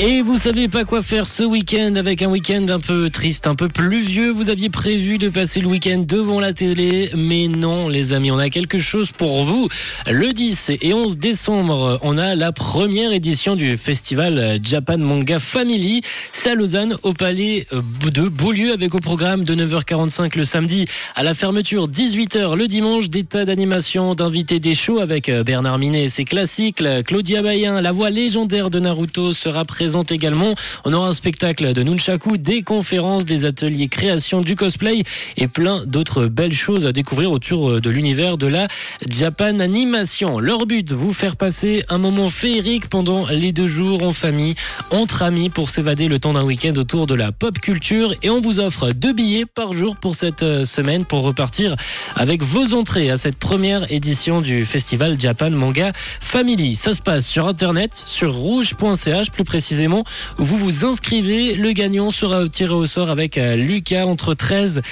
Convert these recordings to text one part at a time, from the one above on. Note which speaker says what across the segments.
Speaker 1: Et vous savez pas quoi faire ce week-end avec un week-end un peu triste, un peu pluvieux. Vous aviez prévu de passer le week-end devant la télé, mais non, les amis, on a quelque chose pour vous. Le 10 et 11 décembre, on a la première édition du festival Japan Manga Family. C'est à Lausanne, au palais de Beaulieu, avec au programme de 9h45 le samedi à la fermeture 18h le dimanche. Des tas d'animations, d'invités des shows avec Bernard Minet et ses classiques. Claudia Bayen, la voix légendaire de Naruto, sera présente également. On aura un spectacle de Nunchaku, des conférences, des ateliers création, du cosplay et plein d'autres belles choses à découvrir autour de l'univers de la Japan Animation. Leur but, vous faire passer un moment féerique pendant les deux jours en famille, entre amis pour s'évader le temps d'un week-end autour de la pop culture et on vous offre deux billets par jour pour cette euh, semaine pour repartir avec vos entrées à cette première édition du festival Japan Manga Family. Ça se passe sur internet, sur rouge.ch plus précisément vous vous inscrivez. Le gagnant sera tiré au sort avec euh, Lucas entre 13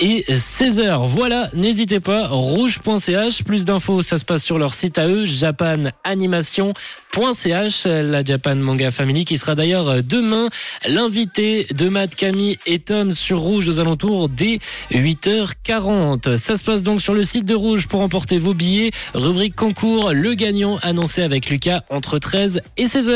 Speaker 1: et 16h. Voilà, n'hésitez pas, rouge.ch. Plus d'infos, ça se passe sur leur site à eux, japananimation.ch, la Japan Manga Family, qui sera d'ailleurs demain l'invité de Matt, Camille et Tom sur Rouge aux alentours des 8h40. Ça se passe donc sur le site de Rouge pour emporter vos billets. Rubrique concours, le gagnant annoncé avec Lucas entre 13 et 16h.